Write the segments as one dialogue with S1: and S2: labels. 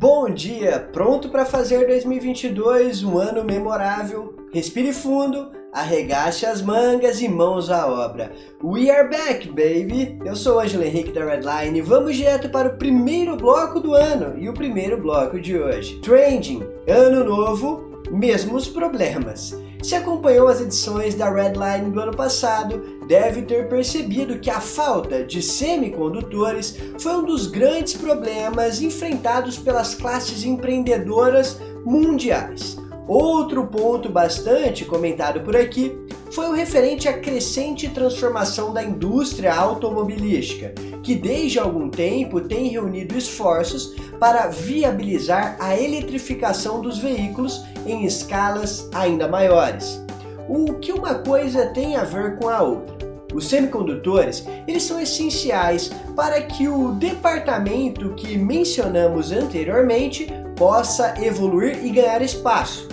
S1: Bom dia! Pronto para fazer 2022 um ano memorável? Respire fundo, arregace as mangas e mãos à obra. We are back, baby! Eu sou o Ângelo Henrique da Redline e vamos direto para o primeiro bloco do ano e o primeiro bloco de hoje. Trending, ano novo, mesmos problemas. Se acompanhou as edições da Redline do ano passado, deve ter percebido que a falta de semicondutores foi um dos grandes problemas enfrentados pelas classes empreendedoras mundiais. Outro ponto bastante comentado por aqui foi o referente à crescente transformação da indústria automobilística, que desde algum tempo tem reunido esforços para viabilizar a eletrificação dos veículos em escalas ainda maiores. O que uma coisa tem a ver com a outra? Os semicondutores, eles são essenciais para que o departamento que mencionamos anteriormente possa evoluir e ganhar espaço.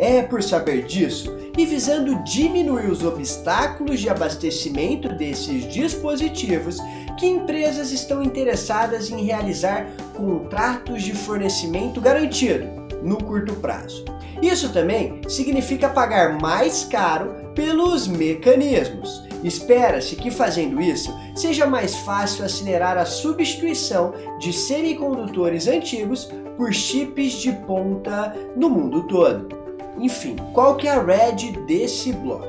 S1: É por saber disso e visando diminuir os obstáculos de abastecimento desses dispositivos que empresas estão interessadas em realizar contratos de fornecimento garantido no curto prazo. Isso também significa pagar mais caro pelos mecanismos. Espera-se que fazendo isso seja mais fácil acelerar a substituição de semicondutores antigos por chips de ponta no mundo todo. Enfim, qual que é a red desse bloco?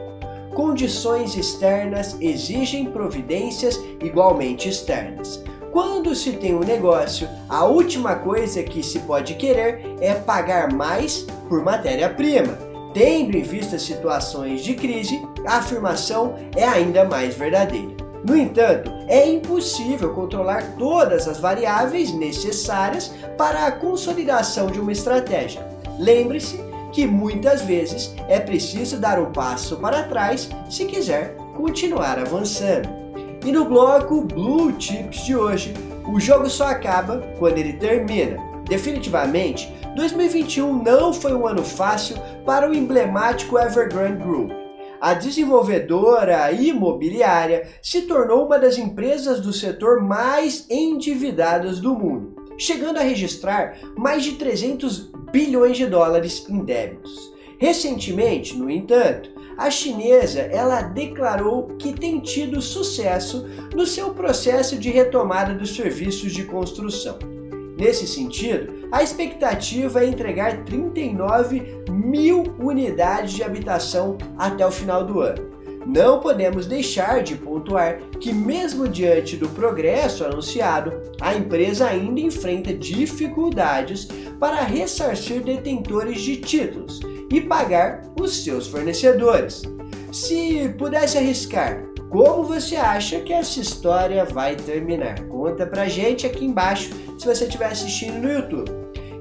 S1: Condições externas exigem providências igualmente externas. Quando se tem um negócio, a última coisa que se pode querer é pagar mais por matéria-prima. Tendo em vista situações de crise, a afirmação é ainda mais verdadeira. No entanto, é impossível controlar todas as variáveis necessárias para a consolidação de uma estratégia. Lembre-se que muitas vezes é preciso dar um passo para trás se quiser continuar avançando. E no bloco Blue Chips de hoje, o jogo só acaba quando ele termina. Definitivamente, 2021 não foi um ano fácil para o emblemático Evergrande Group. A desenvolvedora imobiliária se tornou uma das empresas do setor mais endividadas do mundo, chegando a registrar mais de 300 bilhões de dólares em débitos. Recentemente, no entanto, a chinesa ela declarou que tem tido sucesso no seu processo de retomada dos serviços de construção. Nesse sentido, a expectativa é entregar 39 mil unidades de habitação até o final do ano. Não podemos deixar de pontuar que, mesmo diante do progresso anunciado, a empresa ainda enfrenta dificuldades para ressarcir detentores de títulos e pagar os seus fornecedores. Se pudesse arriscar, como você acha que essa história vai terminar? Conta pra gente aqui embaixo se você estiver assistindo no YouTube.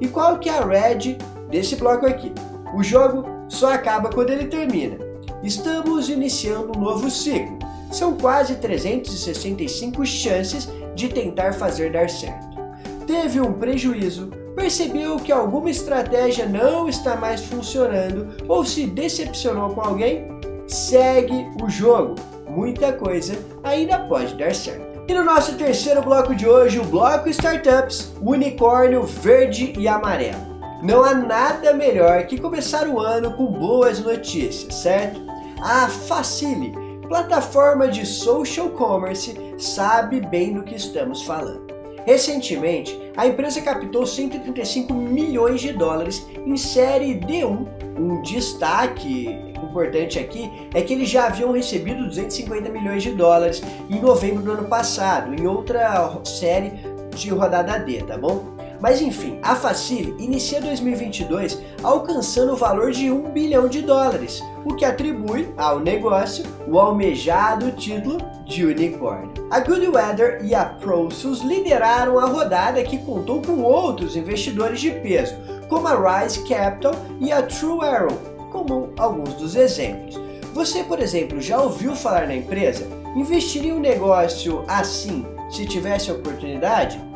S1: E qual que é a red desse bloco aqui? O jogo só acaba quando ele termina. Estamos iniciando um novo ciclo. São quase 365 chances de tentar fazer dar certo. Teve um prejuízo, percebeu que alguma estratégia não está mais funcionando ou se decepcionou com alguém? Segue o jogo. Muita coisa ainda pode dar certo. E no nosso terceiro bloco de hoje, o bloco Startups, unicórnio verde e amarelo. Não há nada melhor que começar o ano com boas notícias, certo? A Facile, plataforma de social commerce, sabe bem do que estamos falando. Recentemente, a empresa captou 135 milhões de dólares em série D1. Um destaque importante aqui é que eles já haviam recebido 250 milhões de dólares em novembro do ano passado, em outra série de rodada D, tá bom? Mas enfim, a Facile inicia 2022 alcançando o valor de 1 bilhão de dólares, o que atribui ao negócio o almejado título de unicórnio. A Goodweather e a Prosus lideraram a rodada que contou com outros investidores de peso, como a Rise Capital e a True Arrow, como alguns dos exemplos. Você, por exemplo, já ouviu falar na empresa? Investiria em um negócio assim se tivesse oportunidade?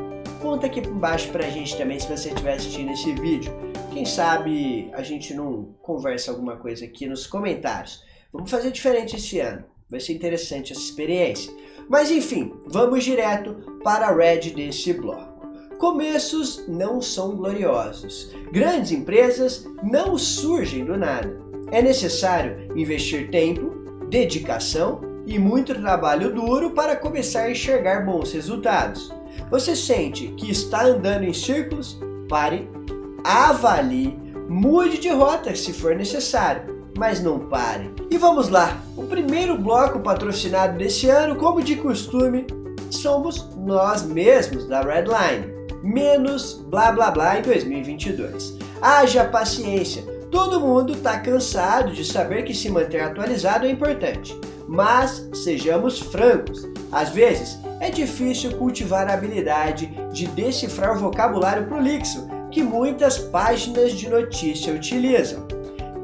S1: Conta aqui embaixo pra gente também se você estiver assistindo esse vídeo. Quem sabe a gente não conversa alguma coisa aqui nos comentários. Vamos fazer diferente esse ano. Vai ser interessante essa experiência. Mas enfim, vamos direto para a red desse bloco. começos não são gloriosos. Grandes empresas não surgem do nada. É necessário investir tempo, dedicação e muito trabalho duro para começar a enxergar bons resultados. Você sente que está andando em círculos? Pare, avalie, mude de rota se for necessário, mas não pare. E vamos lá! O primeiro bloco patrocinado desse ano, como de costume, somos nós mesmos da Redline. Menos blá blá blá em 2022. Haja paciência, todo mundo está cansado de saber que se manter atualizado é importante. Mas sejamos francos, às vezes é difícil cultivar a habilidade de decifrar o vocabulário prolixo que muitas páginas de notícia utilizam.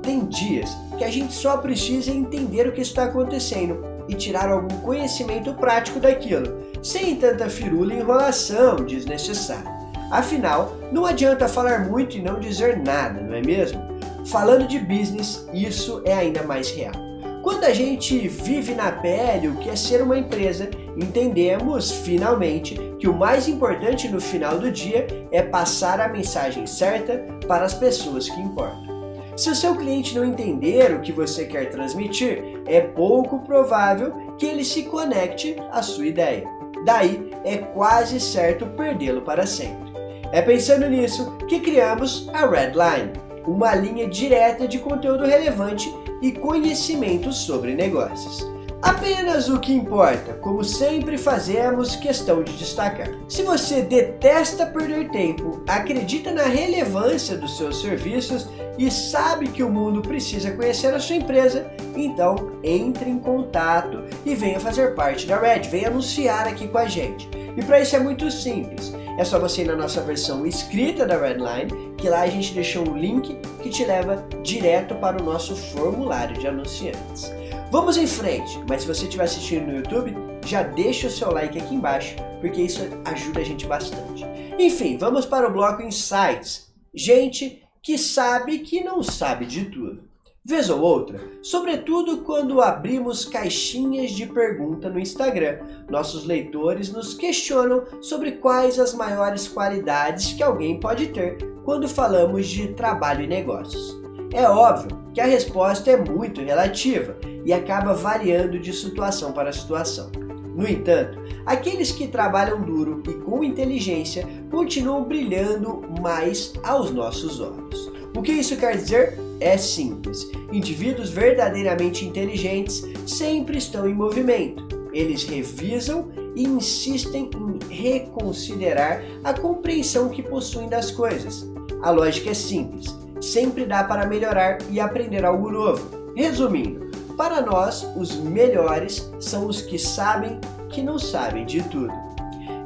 S1: Tem dias que a gente só precisa entender o que está acontecendo e tirar algum conhecimento prático daquilo, sem tanta firula e enrolação desnecessária. Afinal, não adianta falar muito e não dizer nada, não é mesmo? Falando de business, isso é ainda mais real. Quando a gente vive na pele o que é ser uma empresa, entendemos finalmente que o mais importante no final do dia é passar a mensagem certa para as pessoas que importam. Se o seu cliente não entender o que você quer transmitir, é pouco provável que ele se conecte à sua ideia. Daí é quase certo perdê-lo para sempre. É pensando nisso que criamos a Redline, uma linha direta de conteúdo relevante e conhecimento sobre negócios. Apenas o que importa, como sempre fazemos questão de destacar. Se você detesta perder tempo, acredita na relevância dos seus serviços e sabe que o mundo precisa conhecer a sua empresa, então entre em contato e venha fazer parte da Red, venha anunciar aqui com a gente. E para isso é muito simples. É só você ir na nossa versão escrita da Redline, que lá a gente deixou um link que te leva direto para o nosso formulário de anunciantes. Vamos em frente, mas se você estiver assistindo no YouTube, já deixa o seu like aqui embaixo, porque isso ajuda a gente bastante. Enfim, vamos para o bloco Insights. Gente que sabe que não sabe de tudo. Vez ou outra, sobretudo quando abrimos caixinhas de pergunta no Instagram, nossos leitores nos questionam sobre quais as maiores qualidades que alguém pode ter quando falamos de trabalho e negócios. É óbvio que a resposta é muito relativa e acaba variando de situação para situação. No entanto, aqueles que trabalham duro e com inteligência continuam brilhando mais aos nossos olhos. O que isso quer dizer? É simples. Indivíduos verdadeiramente inteligentes sempre estão em movimento. Eles revisam e insistem em reconsiderar a compreensão que possuem das coisas. A lógica é simples. Sempre dá para melhorar e aprender algo novo. Resumindo, para nós, os melhores são os que sabem que não sabem de tudo.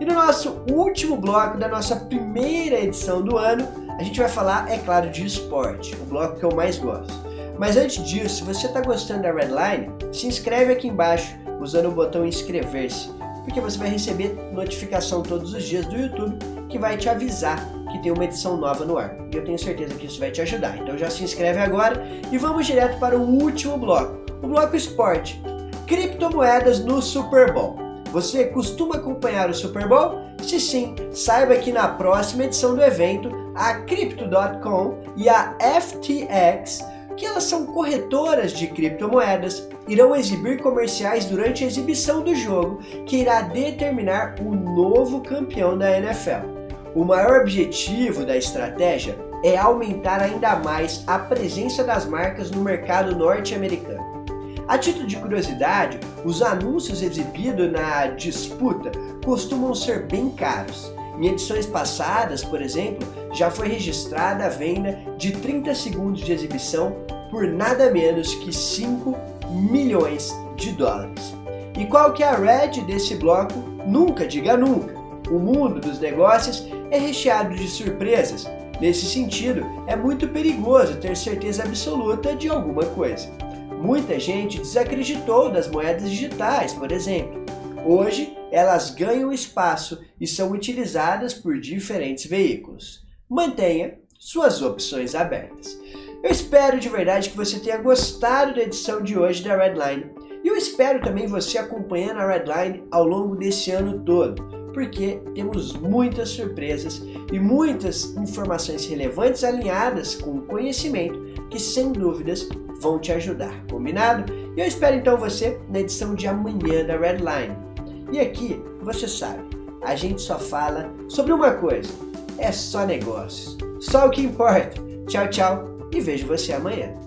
S1: E no nosso último bloco da nossa primeira edição do ano, a gente vai falar, é claro, de esporte, o bloco que eu mais gosto. Mas antes disso, se você está gostando da Redline, se inscreve aqui embaixo usando o botão inscrever-se, porque você vai receber notificação todos os dias do YouTube que vai te avisar que tem uma edição nova no ar. E eu tenho certeza que isso vai te ajudar. Então já se inscreve agora e vamos direto para o último bloco o bloco esporte. Criptomoedas no Super Bowl. Você costuma acompanhar o Super Bowl? Se sim, saiba que na próxima edição do evento, a Crypto.com e a FTX, que elas são corretoras de criptomoedas, irão exibir comerciais durante a exibição do jogo que irá determinar o novo campeão da NFL. O maior objetivo da estratégia é aumentar ainda mais a presença das marcas no mercado norte-americano. A título de curiosidade, os anúncios exibidos na disputa costumam ser bem caros. Em edições passadas, por exemplo, já foi registrada a venda de 30 segundos de exibição por nada menos que 5 milhões de dólares. E qual que é a red desse bloco? Nunca diga nunca. O mundo dos negócios é recheado de surpresas. Nesse sentido, é muito perigoso ter certeza absoluta de alguma coisa. Muita gente desacreditou das moedas digitais, por exemplo. Hoje, elas ganham espaço e são utilizadas por diferentes veículos. Mantenha suas opções abertas. Eu espero de verdade que você tenha gostado da edição de hoje da Redline. E eu espero também você acompanhando a Redline ao longo desse ano todo, porque temos muitas surpresas e muitas informações relevantes alinhadas com o conhecimento que sem dúvidas vão te ajudar, combinado? Eu espero então você na edição de amanhã da Redline. E aqui, você sabe, a gente só fala sobre uma coisa: é só negócios. Só o que importa. Tchau, tchau e vejo você amanhã.